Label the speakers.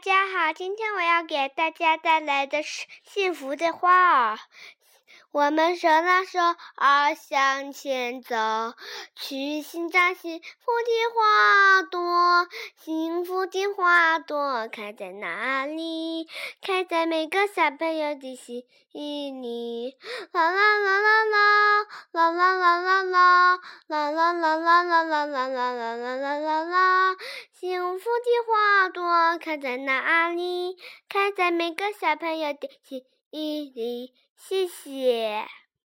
Speaker 1: 大家好，今天我要给大家带来的是幸福的花儿。我们手拉手儿向前走，去寻找幸福的花朵。幸福的花朵开在哪里？开在每个小朋友的心里。啦啦啦啦啦，啦啦啦啦啦，啦啦啦啦啦啦啦啦啦啦啦啦。幸福的花朵开在哪里？开在每个小朋友的心里。谢谢。